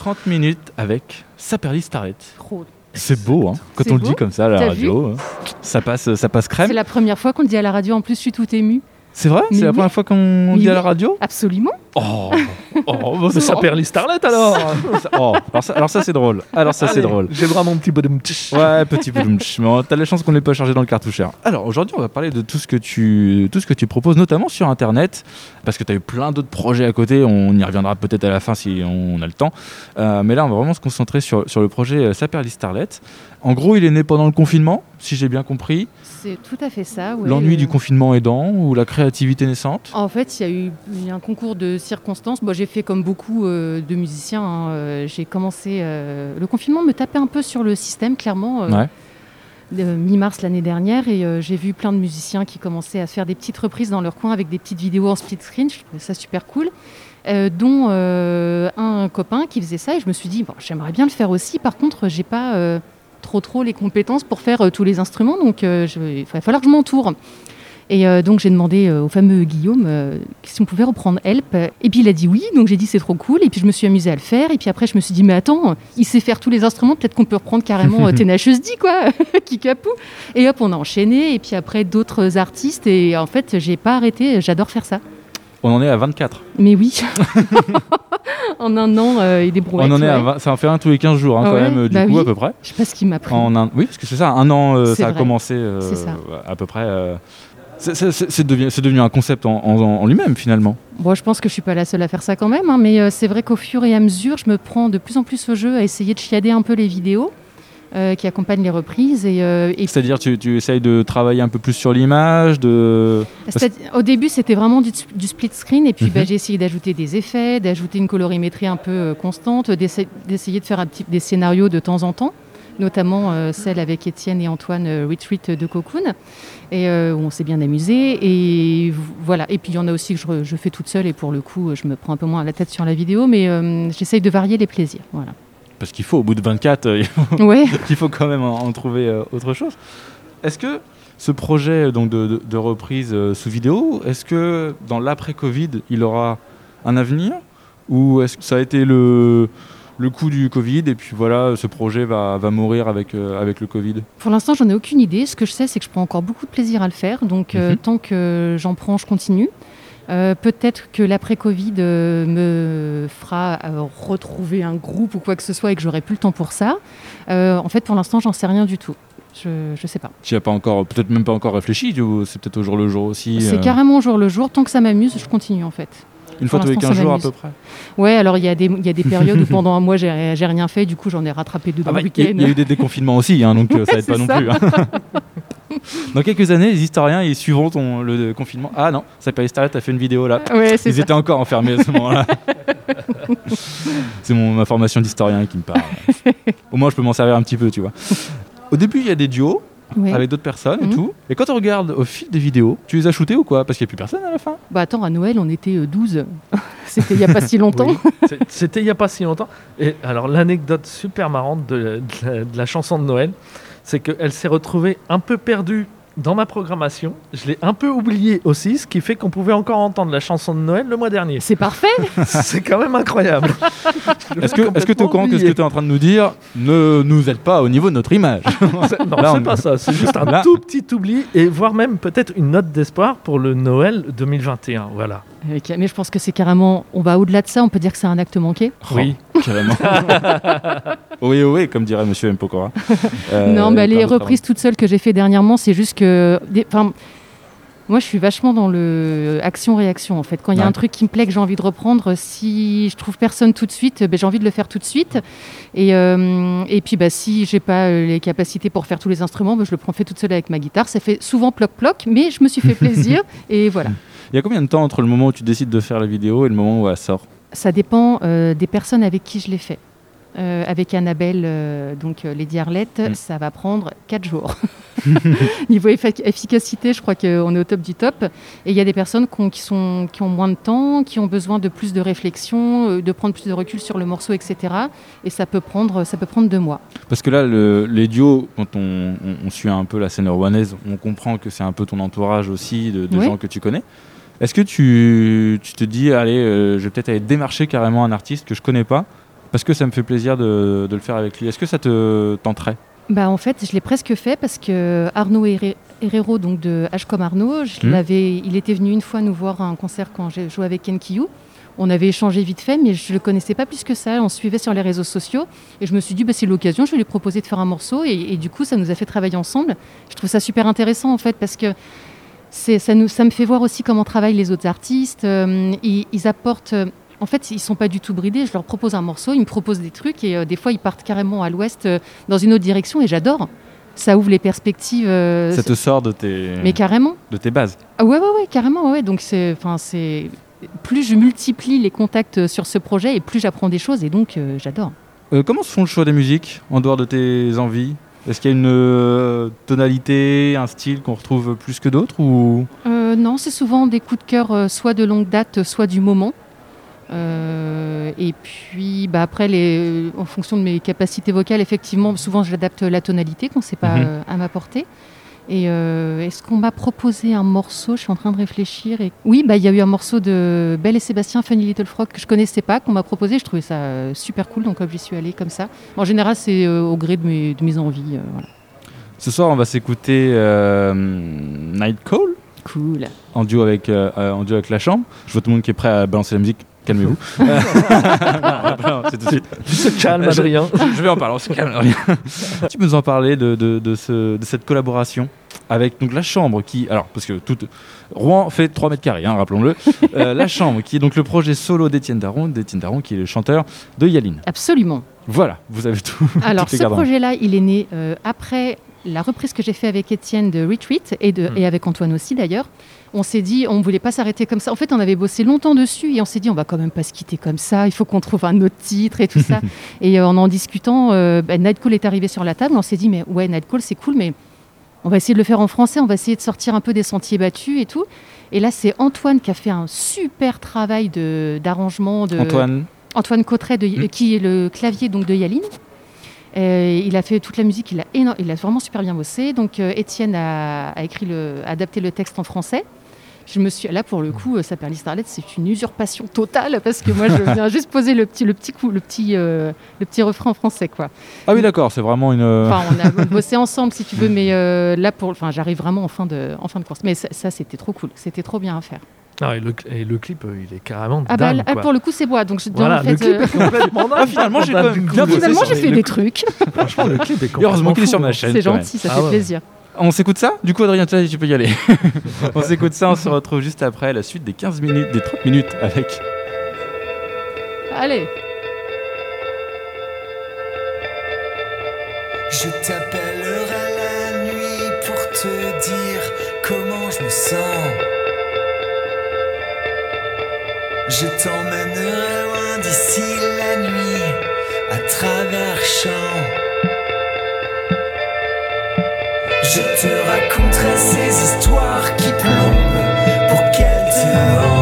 30 minutes avec Saperly Starlet. C'est beau, hein, quand on le dit comme ça à la radio. hein. Ça passe, ça passe crème. C'est la première fois qu'on le dit à la radio. En plus, je suis tout émue. C'est vrai? C'est la première fois qu'on Mais dit à la radio? Absolument. Oh, oh, bah, Ça ça perd les starlets alors Oh, alors ça, alors ça, c'est drôle. Alors ça c'est drôle. J'ai vraiment mon petit bonhomme. Ouais, petit peu. Mais t'as la chance qu'on l'ait pas chargé dans le cartoucheur. Alors aujourd'hui, on va parler de tout ce que tu, tout ce que tu proposes, notamment sur Internet, parce que tu as eu plein d'autres projets à côté. On y reviendra peut-être à la fin si on a le temps. Euh, mais là, on va vraiment se concentrer sur, sur le projet euh, Saperly Starlet. En gros, il est né pendant le confinement, si j'ai bien compris. C'est tout à fait ça. ouais. L'ennui Euh, du confinement aidant ou la créativité naissante? En fait, il y a eu un concours de circonstances. Moi, j'ai fait comme beaucoup euh, de musiciens. hein, euh, j'ai commencé. euh, le confinement me tapait un peu sur le système, clairement. euh, Ouais. de mi-mars l'année dernière et euh, j'ai vu plein de musiciens qui commençaient à faire des petites reprises dans leur coin avec des petites vidéos en split screen. Je trouvais ça super cool. Euh, dont euh, un copain qui faisait ça et je me suis dit bon, j'aimerais bien le faire aussi. Par contre, j'ai pas euh, trop trop les compétences pour faire euh, tous les instruments donc euh, je- il va falloir que je m'entoure. Et euh, donc j'ai demandé euh, au fameux Guillaume euh, si on pouvait reprendre Help. Et puis il a dit oui, donc j'ai dit c'est trop cool. Et puis je me suis amusée à le faire. Et puis après je me suis dit mais attends, il sait faire tous les instruments, peut-être qu'on peut reprendre carrément Tenacious D quoi, Kikapou. Et hop on a enchaîné. Et puis après d'autres artistes. Et en fait j'ai pas arrêté, j'adore faire ça. On en est à 24. Mais oui, en un an euh, et des brouettes. on en est à ouais. 20 ça en fait un tous les 15 jours hein, Ah quand ouais, même, euh, du bah coup, oui. à peu près. Je sais pas ce qui m'a pris. En un... Oui, parce que c'est ça, un an, euh, ça a commencé à peu près. C'est- devenu, un concept en, en- en lui-même finalement. Bon, je pense que je suis pas la seule à faire ça quand même, hein, mais euh, c'est vrai qu'au fur et à mesure, je me prends de plus en plus au jeu à essayer de chiader un peu les vidéos euh, qui accompagnent les reprises. Et, euh, et C'est-à-dire tu, tu essayes de travailler un peu plus sur l'image, de... au début, c'était vraiment du, du split screen, et puis Mhm. bah, j'ai essayé d'ajouter des effets, d'ajouter une colorimétrie un peu euh, constante, d'essa- d'essayer de faire un petit, des scénarios de temps en temps notamment euh, celle avec Étienne et Antoine euh, Retreat de Cocoon, et euh, on s'est bien amusé. Et voilà. Et puis il y en a aussi que je, je fais toute seule, et pour le coup, je me prends un peu moins la tête sur la vidéo, mais euh, j'essaye de varier les plaisirs. Voilà. Parce qu'il faut, au bout de 24, euh, Ouais. il faut quand même en, en trouver euh, autre chose. Est-ce que ce projet donc, de, de- de reprise sous vidéo, est-ce que dans l'après-Covid, il aura un avenir? Ou est-ce que ça a été le, le coup du Covid et puis voilà, ce projet va, va mourir avec, euh, avec le Covid Pour l'instant, j'en ai aucune idée. Ce que je sais, c'est que je prends encore beaucoup de plaisir à le faire. Donc, euh, Mhm. tant que j'en prends, je continue. Euh, Peut-être que l'après-Covid euh, me fera euh, retrouver un groupe ou quoi que ce soit et que j'aurai plus le temps pour ça. En fait, pour l'instant, j'en sais rien du tout. Je ne sais pas. Tu as pas encore, peut-être même pas encore réfléchi, c'est peut-être au jour le jour aussi C'est carrément au jour le jour. Tant que ça m'amuse, je continue en fait. Une fois tous les l'instant, 15 ça jours à peu près Ouais, alors il y, a des- il y a des périodes où pendant un mois, j'ai rien fait. Du coup, j'en ai rattrapé deux dans Ah bah, le week-end. il y a eu des déconfinements aussi, hein, donc euh, ça Ouais, aide pas non plus. hein. Dans quelques années, les historiens ils suivront ton, le confinement. Ah non, ça peut Starlet a fait une vidéo là. Ouais, Ils ça. étaient encore enfermés à ce moment-là. C'est ma formation d'historien qui me parle. Au moins, je peux m'en servir un petit peu, tu vois. Au début, il y a des duos Ouais. avec d'autres personnes et Mhm. tout. Et quand on regarde au fil des vidéos, tu les as shootés ou quoi? Parce qu'il n'y a plus personne à la fin. Bah attends, à Noël, on était euh, 12. C'était il n'y a pas si longtemps. Oui. C'était il n'y a pas si longtemps. Et alors, l'anecdote super marrante de, de la, de la chanson de Noël, c'est qu'elle s'est retrouvée un peu perdue dans ma programmation. Je l'ai un peu oubliée aussi, ce qui fait qu'on pouvait encore entendre la chanson de Noël le mois dernier. C'est parfait. C'est quand même incroyable. Est-ce que est-ce que tu es au courant que ce que tu es en train de nous dire ne nous aide pas au niveau de notre image Non, c'est on- pas ça. C'est juste un Là- tout petit oubli et voire même peut-être une note d'espoir pour le Noël 2021. Voilà. Mais je pense que c'est carrément. On va au-delà de ça, on peut dire que c'est un acte manqué. Oui. Oh, carrément. oui, oui, comme dirait Monsieur M. Pokora. Euh, non, bah, les reprises toutes seules que j'ai fait dernièrement, c'est juste que. des- Enfin. Moi, je suis vachement dans le action-réaction en fait. Quand il y a Ouais. un truc qui me plaît que j'ai envie de reprendre, si je trouve personne tout de suite, ben, j'ai envie de le faire tout de suite. Et, euh, et puis, bah, si j'ai pas euh, les capacités pour faire tous les instruments, ben, je le prends fait toute seule avec ma guitare. Ça fait souvent ploc-ploc, mais je me suis fait plaisir. et voilà. Il y a combien de temps entre le moment où tu décides de faire la vidéo et le moment où elle sort? Ça dépend euh, des personnes avec qui je l'ai fait. Euh, avec Annabelle, euh, donc euh, Lady Arlette, Mm. ça va prendre 4 jours. Niveau effic- efficacité, je crois qu'on est au top du top. Et il y a des personnes qui ont, qui sont, qui ont moins de temps, qui ont besoin de plus de réflexion, de prendre plus de recul sur le morceau, etc. Et ça peut prendre, ça peut prendre deux mois. Parce que là, le- les duos, quand on, on- on suit un peu la scène rouennaise, on comprend que c'est un peu ton entourage aussi, de, de Oui. gens que tu connais. Est-ce que tu, tu te dis, allez, euh, je vais peut-être aller démarcher carrément un artiste que je connais pas parce que ça me fait plaisir de, de le faire avec lui. Est-ce que ça te tenterait? Bah, en fait, je l'ai presque fait parce que Arnaud Herre- Herrero, donc de H comme Arnaud, je l'avais- il était venu une fois nous voir à un concert quand j'ai joué avec Ken Kiyou. On avait échangé vite fait, mais je ne le connaissais pas plus que ça. On suivait sur les réseaux sociaux. Et je me suis dit, bah, c'est l'occasion, je vais lui proposer de faire un morceau. Et, et du coup, ça nous a fait travailler ensemble. Je trouve ça super intéressant, en fait, parce que ça, nous, ça me fait voir aussi comment travaillent les autres artistes. Euh, ils, ils apportent. euh, en fait, ils sont pas du tout bridés. Je leur propose un morceau, ils me proposent des trucs. Et euh, des fois, ils partent carrément à l'ouest euh, dans une autre direction. Et j'adore. Ça ouvre les perspectives. euh, Ça te sort de tes, mais carrément. de tes bases. Ah ouais, ouais, ouais, carrément. ouais, ouais. Donc, c'est, enfin, c'est plus je multiplie les contacts sur ce projet et plus j'apprends des choses. Et donc, euh, j'adore. Euh, comment se font le choix des musiques en dehors de tes envies? Est-ce qu'il y a une euh, tonalité, un style qu'on retrouve plus que d'autres ou? Euh, non, c'est souvent des coups de cœur, euh, soit de longue date, soit du moment. Euh, et puis, bah, après, les, en fonction de mes capacités vocales, effectivement, souvent j'adapte la tonalité qu'on ne sait pas Mhm. à m'apporter. Et euh, est-ce qu'on m'a proposé un morceau? Je suis en train de réfléchir. Et... Oui, bah, il y a eu un morceau de Belle et Sébastien, Funny Little Frog, que je connaissais pas, qu'on m'a proposé. Je trouvais ça euh, super cool, donc j'y suis allée comme ça. En général, c'est euh, au gré de mes, de mes envies. euh, voilà. Ce soir, on va s'écouter euh, Night Call Cool. en duo avec en duo avec la chambre. Je vois tout le monde qui est prêt à balancer la musique. Calmez-vous. C'est tout de suite. Tu te calmes, Je- Adrien. Je, je vais en parler, on se calme. rien. tu peux nous en parler de, de, de ce- de cette collaboration avec donc la chambre qui alors parce que toute Rouen fait 3 mètres carrés hein, rappelons-le Euh, la chambre qui est donc le projet solo d'Étienne Daron d'Étienne Daron qui est le chanteur de Yaline Absolument. voilà vous avez tout Alors, ce main. projet-là, il est né euh, après la reprise que j'ai fait avec Étienne de Retreat et, de, Mm. et avec Antoine aussi d'ailleurs. On s'est dit, on ne voulait pas s'arrêter comme ça. En fait, on avait bossé longtemps dessus et on s'est dit, on va quand même pas se quitter comme ça. Il faut qu'on trouve un autre titre et tout ça. et euh, en en discutant, euh, bah, Nightcall est arrivé sur la table. On s'est dit, mais ouais, Nightcall, c'est cool, mais on va essayer de le faire en français. On va essayer de sortir un peu des sentiers battus et tout. Et là, c'est Antoine qui a fait un super travail de- d'arrangement. De, Antoine Antoine Cotteret, de- Mm. qui est le clavier donc de Yaline. Euh, il a fait toute la musique, il a, il a vraiment super bien bossé. Donc euh, Étienne a, a écrit le, a adapté le texte en français. Je me suis là pour le coup, euh, Saperly Starlet, c'est une usurpation totale parce que moi je viens juste poser le petit, le petit coup, le petit, euh, le petit refrain en français quoi. ah oui d'accord c'est vraiment une euh, Enfin, on a bossé ensemble si tu veux, mais euh, là pour, enfin, j'arrive vraiment en fin de, en fin de course. Mais ça, ça, c'était trop cool, c'était trop bien à faire. Ah, et, le, et le clip, euh, il est carrément Ah bah, dingue. là, quoi. pour le coup c'est moi, donc je Voilà, en le fait, clip euh, est complètement dingue. Ah, finalement, j'ai Bah, quand même coup, finalement fait le des clip. trucs. Franchement, le clip est complètement heureusement qu'il est sur ma chaîne C'est gentil, ça Ah fait ouais. plaisir. On s'écoute ça? Du coup Adrien tu peux y aller on s'écoute ça on se retrouve juste après la suite des 15 minutes des 30 minutes avec Allez. Je t'appellerai la nuit pour te dire comment je me sens. Je t'emmènerai loin d'ici la nuit, à travers champs. Je te raconterai ces histoires qui plombent pour qu'elles te.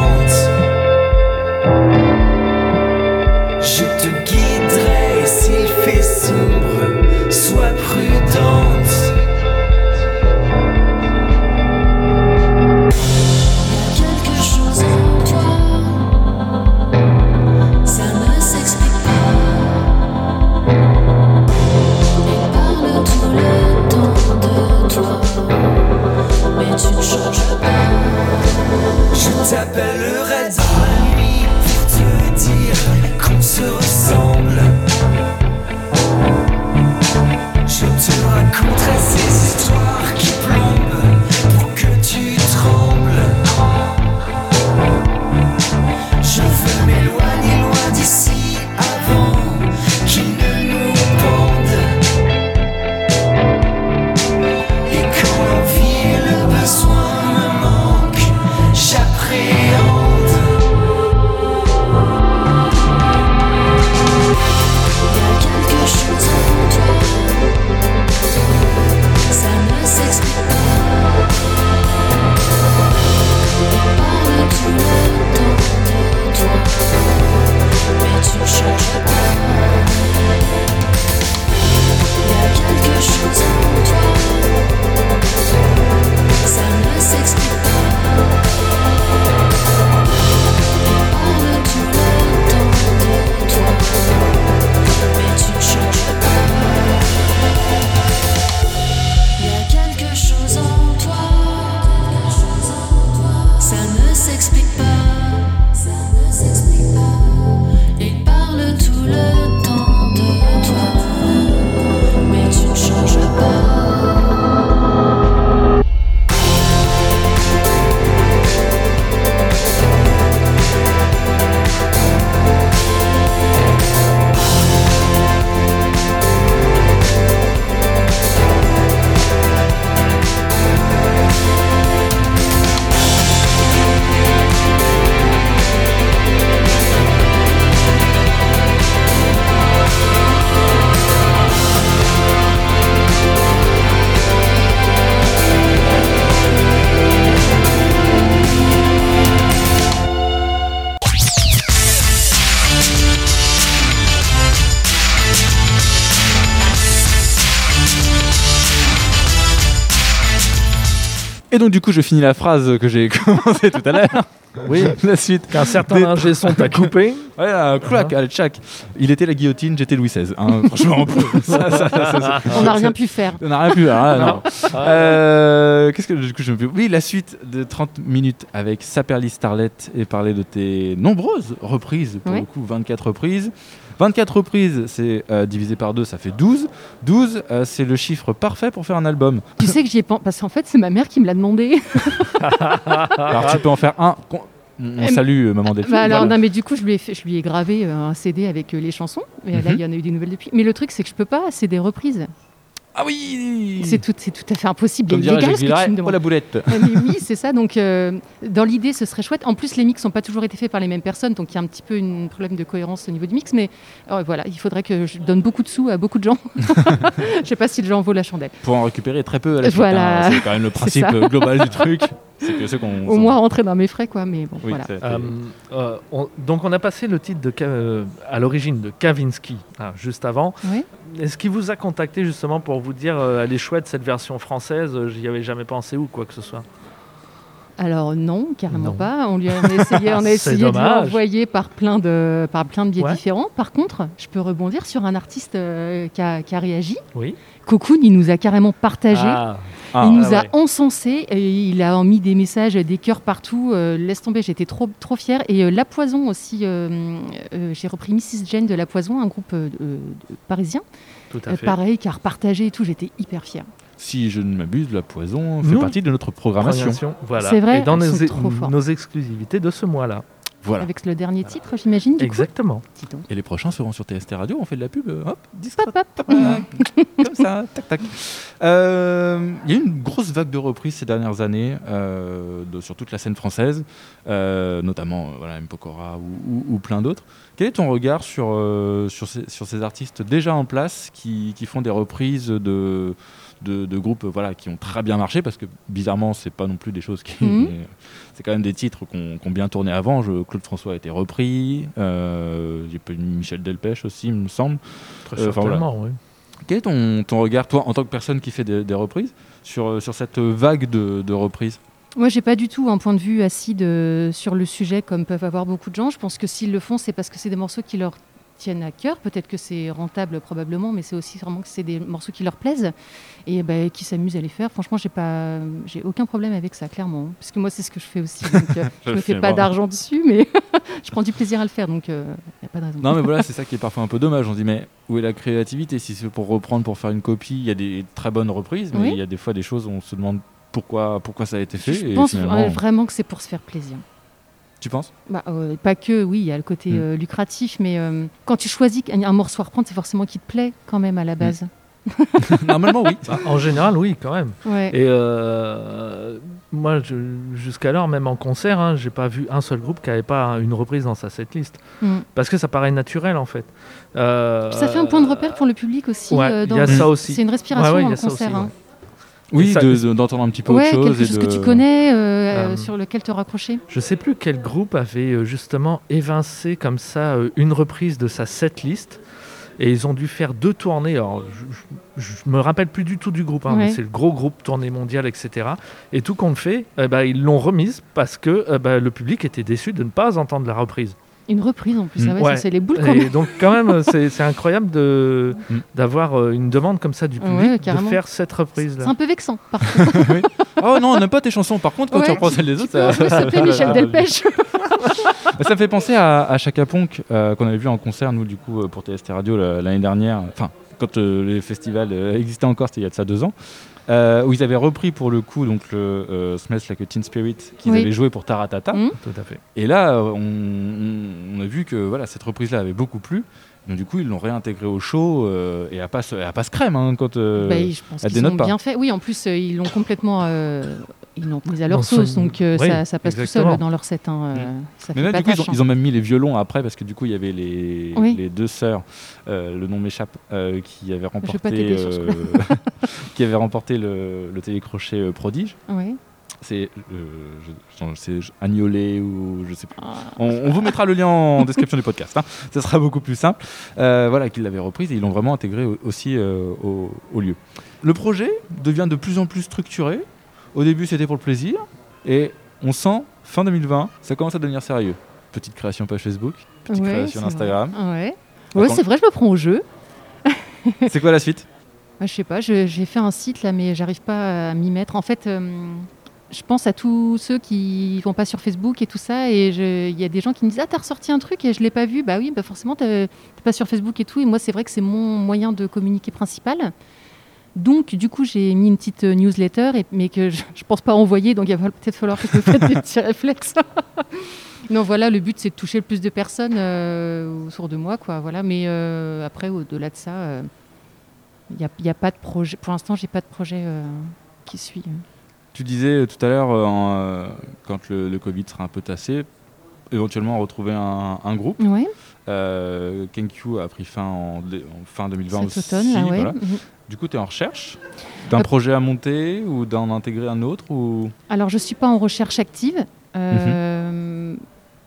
Et donc du coup, je finis la phrase que j'ai commencé tout à l'heure. Oui. la suite. Qu'un certain ingé son t'a coupé. Ouais, un clac, allez, tchac. Il était la guillotine, j'étais Louis XVI. hein, franchement, ça, ça, ça, ça, On n'a rien pu faire. On n'a rien pu. ah, non. Ah. Euh, Qu'est-ce que du coup, je me fais- Oui, la suite de 30 minutes avec Saperly Starlet et parler de tes nombreuses reprises. Pour Ouais. le coup, 24 reprises. 24 reprises, c'est euh, divisé par 2, ça fait 12. 12, euh, c'est le chiffre parfait pour faire un album. Tu sais que j'y ai pensé, parce qu'en fait, c'est ma mère qui me l'a demandé. Alors tu peux en faire un. On salue euh, Maman Delphine. Bah alors, voilà. non, mais du coup, je lui ai, fait- je lui ai gravé euh, un CD avec euh, les chansons. Et là, Mhm. il y en a eu des nouvelles depuis. Mais le truc, c'est que je peux pas, c'est des reprises. Ah oui C'est tout, à fait impossible. Comme et dirait illégal Jacques ce que tu Villeray, me oh la boulette mais oui, c'est ça. Donc, euh, dans l'idée, ce serait chouette. En plus, les mix n'ont pas toujours été faits par les mêmes personnes, donc il y a un petit peu un problème de cohérence au niveau du mix. Mais euh, voilà, il faudrait que je donne beaucoup de sous à beaucoup de gens. Je sais pas si le genre vaut la chandelle. Pour en récupérer très peu à la. Voilà. hein. C'est quand même le principe global du truc. C'est que ceux qu'on. Au moins rentrer dans mes frais, quoi. Mais bon, Oui, voilà. Euh, euh, on- donc on a passé le titre de euh, à l'origine de Kavinsky hein, juste avant. Ouais. Est-ce qu'il vous a contacté justement pour vous dire euh, elle est chouette cette version française euh, J'y avais jamais pensé ou quoi que ce soit? Alors non, carrément Non. pas. On lui a, on a essayé, on a essayé de l'envoyer par plein de par plein de biais Ouais. différents. Par contre, je peux rebondir sur un artiste euh, qui, a, qui a réagi. Oui. Cocoon, il nous a carrément partagé. Ah, Ah, il nous ah a ouais. encensé et il a mis des messages, des cœurs partout. euh, laisse tomber, j'étais trop, trop fière. Et euh, La Poison aussi, j'ai repris Mrs. Jane de La Poison, un groupe parisien. tout à fait. pareil, qui a repartagé et tout, j'étais hyper fière. Si je ne m'abuse, la poison fait partie de notre programmation. Programmation, Voilà. C'est vrai, Et dans nos, forts. nos exclusivités de ce mois-là. Voilà. Avec le dernier titre, j'imagine. coup. Exactement. Donc. Et les prochains seront sur TST Radio. On fait de la pub. euh, Hop, discret. Hop, hop. Comme ça, tac, tac. Euh, Il y a eu une grosse vague de reprises ces dernières années euh, de- sur toute la scène française, euh, notamment voilà, M. Pokora ou, ou- ou plein d'autres. Quel est ton regard sur, euh, sur, ces, sur ces artistes déjà en place qui, qui font des reprises de, de, de groupes euh, voilà, qui ont très bien marché Parce que bizarrement, c'est pas non plus des choses qui. Mhm. C'est quand même des titres qu'on qui ont bien tourné avant. Je- Claude François a été repris. Euh, Michel Delpech aussi, il me semble. Très Euh, voilà. oui. Quel est ton, ton regard, toi, en tant que personne qui fait des, des reprises, sur, euh, sur cette vague de, de reprises? Moi, j'ai pas du tout un point de vue acide euh, sur le sujet comme peuvent avoir beaucoup de gens. Je pense que s'ils le font, c'est parce que c'est des morceaux qui leur tiennent à cœur. Peut-être que c'est rentable probablement, mais c'est aussi vraiment que c'est des morceaux qui leur plaisent et ben, qui s'amusent à les faire. Franchement, j'ai pas, j'ai aucun problème avec ça, clairement. Parce que moi, c'est ce que je fais aussi. Donc, euh, je me le fais pas d'argent dessus, mais je prends du plaisir à le faire, donc il n'y a pas de raison. Non, mais voilà, c'est ça qui est parfois un peu dommage. On se dit, mais où est la créativité? Si c'est pour reprendre, pour faire une copie, il y a des très bonnes reprises, mais Oui. il y a des fois des choses où on se demande pourquoi, pourquoi ça a été fait. je et pense finalement, euh, vraiment que c'est pour se faire plaisir. Tu penses? Bah, euh, pas que, oui, il y a le côté Mm. euh, lucratif, mais euh, quand tu choisis un, un morceau à reprendre, c'est forcément qui te plaît quand même à la base. Normalement, oui. Bah, en général, oui, quand même. Ouais. Et euh, moi, jusqu'alors, même en concert, hein, j'ai pas vu un seul groupe qui avait pas une reprise dans sa setlist. Mm. Parce que ça paraît naturel, en fait. Euh, Ça fait un point de repère pour le public aussi. Ouais, euh, il y a ça aussi. C'est une respiration Ouais, ça concert. aussi, hein. Oui, ça- de- de- d'entendre un petit peu Ouais, autre chose. quelque et chose de- que tu connais, euh, Euh, sur lequel te raccrocher. Je sais plus quel groupe avait euh, justement évincé comme ça une reprise de sa setlist. Et ils ont dû faire deux tournées. Alors, je, je me rappelle plus du tout du groupe, hein, mais c'est le gros groupe tournée mondiale, etc. Et tout compte fait, eh ben, ils l'ont remise parce que eh ben, le public était déçu de ne pas entendre la reprise. Une reprise en plus, Mm. ah ouais, Ouais. ça c'est les boules quand Et même. donc quand même, c'est c'est incroyable de Mm. d'avoir euh, une demande comme ça du Ouais, public de carrément. faire cette reprise C'est un peu vexant, par contre. Oh non, on n'aime pas tes chansons. Par contre, quand tu Ouais, reprends celles des autres, ça, s'appeler Michel Delpech. ça me fait penser à, à Chaka Ponk euh, qu'on avait vu en concert, nous, du coup, euh, pour TST Radio la- l'année dernière. Enfin, quand euh, les festivals euh, existaient encore, c'était il y a de ça deux ans. Euh, où ils avaient repris pour le coup donc le euh, Smells Like a Teen Spirit qu'ils Oui. avaient joué pour Taratata. Mm. Tout à fait. Et là, euh, on, a vu que voilà, cette reprise-là avait beaucoup plu. Donc du coup, ils l'ont réintégré au show euh, et elle passe, elle passe crème hein, quand. euh, Bah, je pense elle dénote ont pas. bien fait. Oui, en plus, euh, ils l'ont complètement. Ils l'ont pris à leur Dans sauce, son- donc euh, Oui, ça, ça passe tout seul dans leur set. hein, euh, ça Mais fait là, pas du coup, ils ont, hein. ils ont même mis les violons après parce que du coup, il y avait les, Oui. les deux sœurs, euh, le nom m'échappe, euh, qui avaient remporté, euh, qui avaient remporté le, le télécrochet euh, prodige. C'est euh, Agnolet ou je sais plus. Ah. On, on vous mettra le lien en description du podcast. hein. Ça sera beaucoup plus simple. Euh, voilà, qu'ils l'avaient reprise et ils l'ont vraiment intégré au- aussi euh, au, au lieu. Le projet devient de plus en plus structuré. Au début, c'était pour le plaisir. Et on sent, fin 2020, ça commence à devenir sérieux. Petite création page Facebook, petite Ouais, création Instagram. vrai. Ouais, c'est vrai, je me prends au jeu. C'est quoi la suite? Moi, je sais pas, j'ai fait un site là, mais j'arrive pas à m'y mettre. En fait, euh, je pense à tous ceux qui vont pas sur Facebook et tout ça, et il y a des gens qui me disent Ah, t'as ressorti un truc et je l'ai pas vu. Bah oui, bah forcément, t'es t'es pas sur Facebook et tout. Et moi, c'est vrai que c'est mon moyen de communiquer principal. Donc, du coup, j'ai mis une petite euh, newsletter, et, mais que je, je pense pas envoyer, donc il va peut-être falloir que je me fasse des petits réflexes. non, voilà, le but, c'est de toucher le plus de personnes euh, autour de moi, quoi. Voilà, mais euh, après, au-delà de ça. euh, il n'y a, il y a pas de projet. Pour l'instant, j'ai pas de projet euh, qui suit. Tu disais euh, tout à l'heure, euh, euh, quand le, le Covid sera un peu tassé, éventuellement retrouver un, un groupe. Ouais, Euh, Kenkyu a pris fin en, fin 2020 cet aussi. automne, là, voilà. Mhm. Du coup, tu es en recherche d'un Euh, projet à monter ou d'en intégrer un autre ou... Alors, je suis pas en recherche active. Euh, Mhm.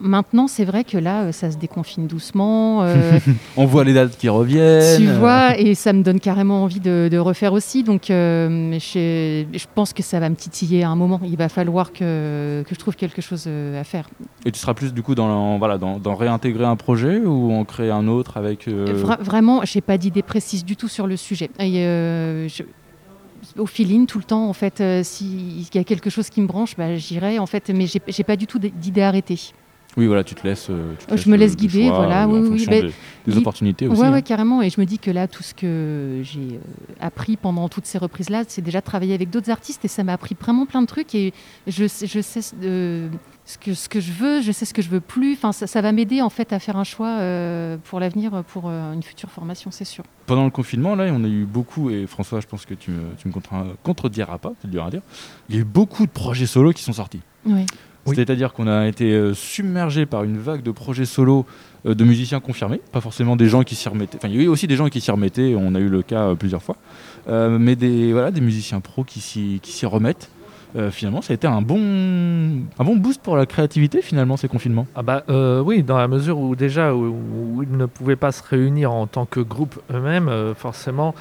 Maintenant, c'est vrai que là, euh, ça se déconfine doucement. euh, On voit les dates qui reviennent. tu vois, et ça me donne carrément envie de, de refaire aussi. Donc, euh, je, je pense que ça va me titiller à un moment. Il va falloir que, que je trouve quelque chose à faire. Et tu seras plus du coup dans, voilà, dans, dans réintégrer un projet ou en créer un autre avec... euh, Vra- vraiment, j'ai pas d'idée précise du tout sur le sujet. Et, je- au feeling, tout le temps, en fait, euh, s'il y a quelque chose qui me branche, bah, j'irai, en fait, mais j'ai pas du tout d'idée arrêtée. Oui, voilà, tu te laisses... euh, tu te Je me laisse guider, choix, voilà, euh, oui, oui, des, opportunités aussi. Ouais, hein. ouais, carrément. Et je me dis que là, tout ce que j'ai euh, appris pendant toutes ces reprises-là, c'est déjà travailler avec d'autres artistes et ça m'a appris vraiment plein de trucs. Et je, sais- je sais euh, ce, que, ce que je veux, je sais ce que je veux plus. Enfin, ça, ça va m'aider en fait à faire un choix euh, pour l'avenir, pour euh, une future formation, c'est sûr. Pendant le confinement, là, on a eu beaucoup, et François, je pense que tu me, tu me contrediras pas, c'est dur à dire, il y a eu beaucoup de projets solo qui sont sortis. Oui. Oui. C'est-à-dire qu'on a été euh, submergé par une vague de projets solo euh, de musiciens confirmés, pas forcément des gens qui s'y remettaient. Enfin, il y a eu aussi des gens qui s'y remettaient, on a eu le cas euh, plusieurs fois, Euh, mais des, voilà, des musiciens pros qui s'y qui s'y remettent. Euh, finalement, ça a été un bon, un bon boost pour la créativité, finalement, ces confinements. Ah bah euh, oui, dans la mesure où déjà où, où ils ne pouvaient pas se réunir en tant que groupe eux-mêmes, euh, forcément,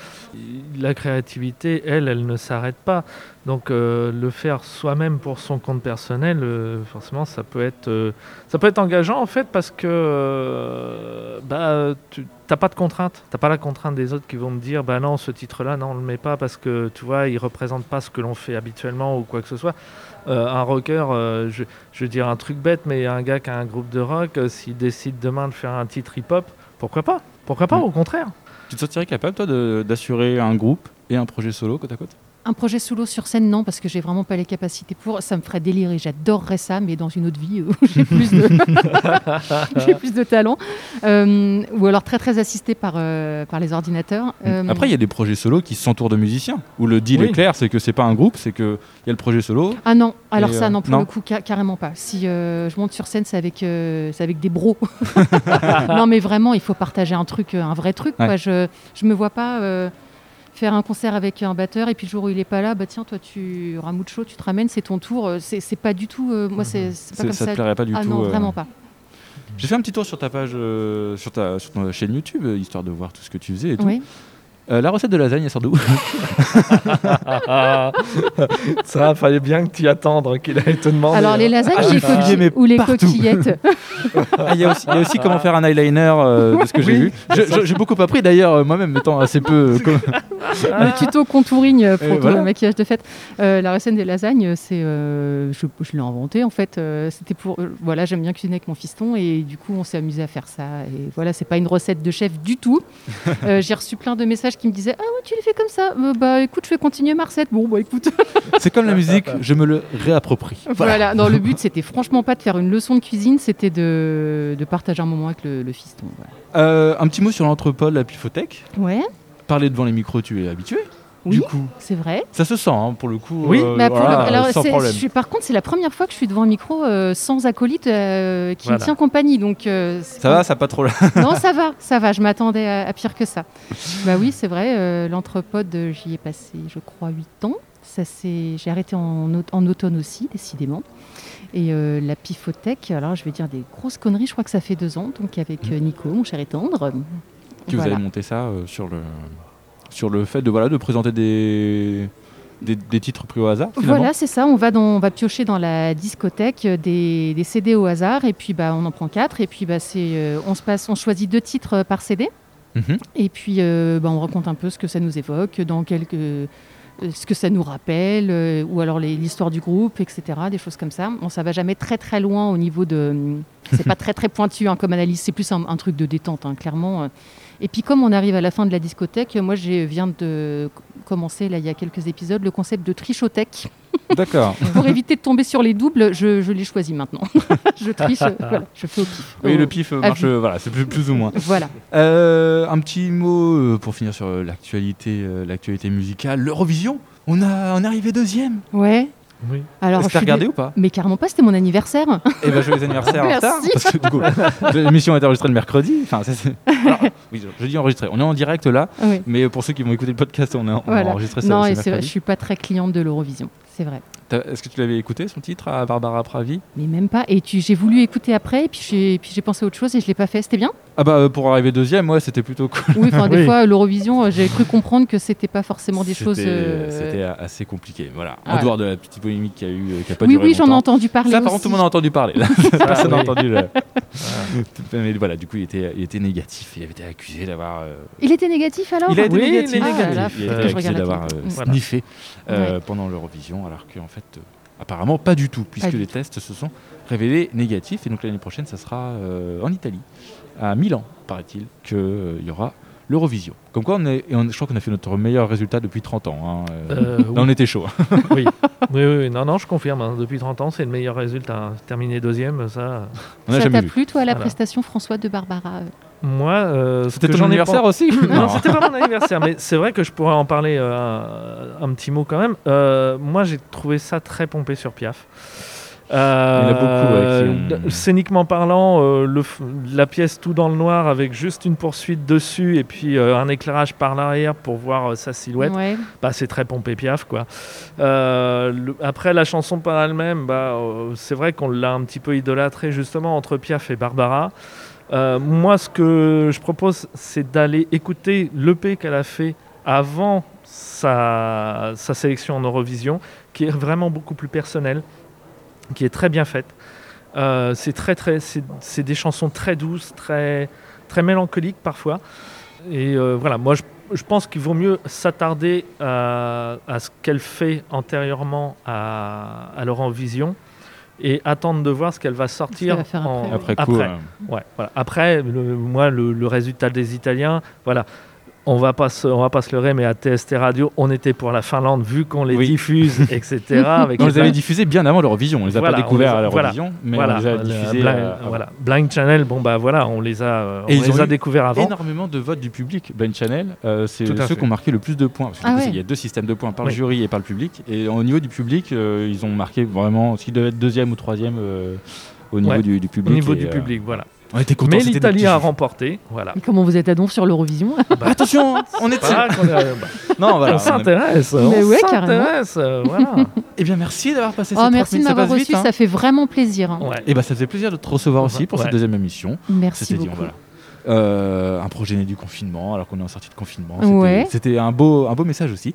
la créativité, elle, elle ne s'arrête pas. Donc euh, le faire soi-même pour son compte personnel, euh, forcément, ça peut être euh, ça peut être engageant en fait parce que bah tu t'as pas de contrainte, t'as pas la contrainte des autres qui vont me dire bah non ce titre-là non on le met pas parce que tu vois il représente pas ce que l'on fait habituellement ou quoi que ce soit. Un rocker, je, je veux dire un truc bête, mais un gars qui a un groupe de rock, s'il décide demain de faire un titre hip-hop, pourquoi pas? Pourquoi pas, Mm. au contraire Tu te sentirais capable, toi, d'assurer un groupe et un projet solo côte à côte? Un projet solo sur scène, non, parce que j'ai vraiment pas les capacités pour. Ça me ferait délirer. J'adorerais ça, mais dans une autre vie où j'ai plus de, j'ai plus de talent. Euh, ou alors très très assisté par, euh, par les ordinateurs. Euh, Après, il y a des projets solo qui s'entourent de musiciens, où le deal Oui. est clair, c'est que c'est pas un groupe, c'est qu'il y a le projet solo. Ah non, alors ça, euh, non, pour non. le coup, ca- carrément pas. Si euh, je monte sur scène, c'est avec, euh, c'est avec des bros. non, mais vraiment, il faut partager un truc, un vrai truc. Ouais. Quoi. Je je me vois pas euh, faire un concert avec un batteur et puis le jour où il est pas là, bah tiens, toi, tu Ramucho, tu te ramènes, c'est ton tour. Euh, C'est c'est pas du tout. euh, moi, c'est c'est pas comme ça ça. te plairait pas du ah tout non, euh, vraiment pas. J'ai fait un petit tour sur ta page, euh, sur, ta, sur ta chaîne YouTube, histoire de voir tout ce que tu faisais et tout. Oui. Euh, la recette de lasagne, elle sort d'où Ça, fallait bien que tu attendes qu'il allait te demander. Alors les lasagnes Ah, les coquilles- ou les partout. coquillettes. Ah, Il y, a aussi- il y a aussi comment faire un eyeliner, euh, de ce que j'ai Oui. vu. J'ai beaucoup appris d'ailleurs, euh, moi-même étant assez peu. euh, comme- le tuto contouring pour Et ton voilà. maquillage de fête. Euh, la recette des lasagnes, c'est, euh, je, je l'ai inventé en fait. Euh, C'était pour, euh, voilà, j'aime bien cuisiner avec mon fiston et du coup on s'est amusé à faire ça. Et voilà, c'est pas une recette de chef du tout. Euh, J'ai reçu plein de messages qui me disaient ah ouais tu les fais comme ça. Euh, bah écoute, je vais continuer ma recette. Bon bah écoute. C'est comme la musique, je me le réapproprie. voilà. Non, le but c'était franchement pas de faire une leçon de cuisine, c'était de, de partager un moment avec le, le fiston. voilà. Euh, un petit mot sur l'entrepôt, la pifothèque. Ouais, Parler devant les micros, tu es habitué Oui. Du coup, c'est vrai. ça se sent hein, pour le coup. Oui. euh, voilà, alors, sans problème. je par contre, c'est la première fois que je suis devant un micro euh, sans acolyte euh, qui Voilà. me tient compagnie. Donc, Ça va, ça pas trop là. Non, ça va, ça va. Je m'attendais à, à pire que ça. bah oui, c'est vrai. L'entrepode, j'y ai passé, je crois, 8 ans. Ça, c'est, j'ai arrêté en, au- en automne aussi, décidément. Et euh, la pifothèque, alors je vais dire des grosses conneries. Je crois que ça fait deux ans, donc avec euh, Nico, mon cher et tendre. Que vous Voilà. avez monté ça euh, sur le sur le fait de voilà de présenter des des, des titres pris au hasard finalement Voilà, c'est ça. On va, dans, on va piocher dans la discothèque des, des CD au hasard et puis bah, on en prend quatre et puis bah, c'est, euh, on, se passe, on choisit deux titres euh, par CD Mhm. et puis euh, bah, on raconte un peu ce que ça nous évoque, dans quelques, ce que ça nous rappelle euh, ou alors l'histoire du groupe, etc. Des choses comme ça. Bon, ça va jamais très très loin au niveau de. C'est pas très très pointu hein, comme analyse, c'est plus un, un truc de détente, hein, clairement. Et puis comme on arrive à la fin de la discothèque, moi je viens de commencer là il y a quelques épisodes le concept de trichothèque. D'accord. Pour éviter de tomber sur les doubles, je, je l'ai choisi maintenant. je triche, euh, voilà, je fais au pif. Oui, Au- le pif euh, marche, euh, voilà, c'est plus, plus ou moins. Voilà. Euh, un petit mot pour finir sur l'actualité, l'actualité musicale. L'Eurovision, on, a, on est arrivé deuxième. Ouais. Oui. Alors, Est-ce que regardé dé- ou pas Mais carrément pas, c'était mon anniversaire. Eh ben joyeux anniversaire en retard parce que du coup l'émission est enregistrée le mercredi. Enfin, ça, c'est- Alors, oui, je dis enregistré. On est en direct là, Oui. mais pour ceux qui vont écouter le podcast, on a, on a Voilà. enregistré ça. Non, ce et c'est vrai, je suis pas très cliente de l'Eurovision, c'est vrai. Est-ce que tu l'avais écouté son titre à Barbara Pravi? Mais même pas. Et j'ai voulu écouter après, et puis j'ai, puis j'ai pensé à autre chose et je l'ai pas fait. C'était bien? Ah bah euh, pour arriver deuxième, ouais, c'était plutôt cool. Oui, enfin des Oui. fois l'Eurovision, euh, j'ai cru comprendre que c'était pas forcément des choses. C'était euh, c'était assez compliqué. Voilà. En Voilà. dehors de la petite polémique qu'il y a eu, qui a pas Oui, duré oui, j'en ai entendu parler. Ça, par contre, tout le monde a entendu parler. Là. Personne n'a oui. entendu le. Mais voilà, du coup, il était, il était négatif. Il avait été accusé d'avoir. euh, Il était négatif alors? Il a été Oui, il est négatif. négatif. il a Ah, été accusé d'avoir euh, sniffé pendant l'Eurovision, alors qu'en fait, euh, apparemment, pas du tout, puisque du les tests se sont révélés négatifs. Et donc l'année prochaine, ça sera euh, en Italie, à Milan, paraît-il, qu'il y aura l'Eurovision. Comme quoi, on est, et on- je crois qu'on a fait notre meilleur résultat depuis 30 ans. hein, euh, Euh, Là, oui. on était chaud. hein. oui. oui, non, non, je confirme. hein. Depuis 30 ans, c'est le meilleur résultat. Terminer deuxième, ça. On Ça t'a plu, toi, la Voilà. prestation François de Barbara euh Moi, euh, C'était ton anniversaire aussi Non, c'était pas mon anniversaire, mais c'est vrai que je pourrais en parler euh, un, un petit mot quand même. Euh, moi, j'ai trouvé ça très pompé sur Piaf. Euh, Il y en a beaucoup, ouais, qui ont- d- Scéniquement parlant, euh, le f- la pièce tout dans le noir avec juste une poursuite dessus et puis euh, un éclairage par l'arrière pour voir euh, sa silhouette, Ouais. bah, c'est très pompé Piaf. Quoi. Euh, le- après, la chanson par elle-même, bah, euh, c'est vrai qu'on l'a un petit peu idolâtrée justement entre Piaf et Barbara. Euh, moi, ce que je propose, c'est d'aller écouter l'EP qu'elle a fait avant sa, sélection en Eurovision, qui est vraiment beaucoup plus personnelle, qui est très bien faite. Euh, c'est très, très, des chansons très douces, très, très mélancoliques parfois. Et euh, voilà, moi, je, pense qu'il vaut mieux s'attarder à, à ce qu'elle fait antérieurement à, à l'Eurovision et attendre de voir ce qu'elle va sortir va faire en- après, Après coup, après. euh, Ouais, voilà. Après, le- moi, le, le résultat des Italiens, voilà. On va pas se, on va pas se leurrer, mais à TST Radio, on était pour la Finlande vu qu'on les Oui. diffuse, etc. Avec on les les avait diffusés bien avant l'Eurovision. On les a Voilà, pas découverts à l'Eurovision, mais voilà, on les a diffusés. Blind, euh, avant. voilà. Blind Channel, bon bah voilà, on les a, euh, Et on ils les ont a découverts avant. énormément de votes du public. Blind Channel, euh, c'est ceux fait. qui ont marqué le plus de points. Parce que du Ah coup, ouais. Il y a deux systèmes de points, par le jury et par le public. Et au niveau du public, euh, ils ont marqué vraiment ce qui devait être deuxième ou troisième euh, au niveau Ouais. du, du Au public. niveau Et, du euh, public, voilà. On était contents. Mais c'était des l'Italie petits a chiffres. remporté, voilà. Et comment vous êtes à donf sur l'Eurovision Attention, on est Voilà qu'on a- bah, Non, voilà. on s'intéresse, Mais on ouais, carrément. s'intéresse, euh, voilà. Eh bien, merci d'avoir passé ces Oh, 30 merci de minutes, ça m'avoir passe reçu, vite, hein. ça fait vraiment plaisir. hein. Ouais. Et bah, ça faisait plaisir de te recevoir aussi pour Ouais. cette deuxième émission. Merci C'était dit, beaucoup. voilà. Euh, un projet né du confinement, alors qu'on est en sortie de confinement. C'était Ouais. c'était un beau, un beau message aussi.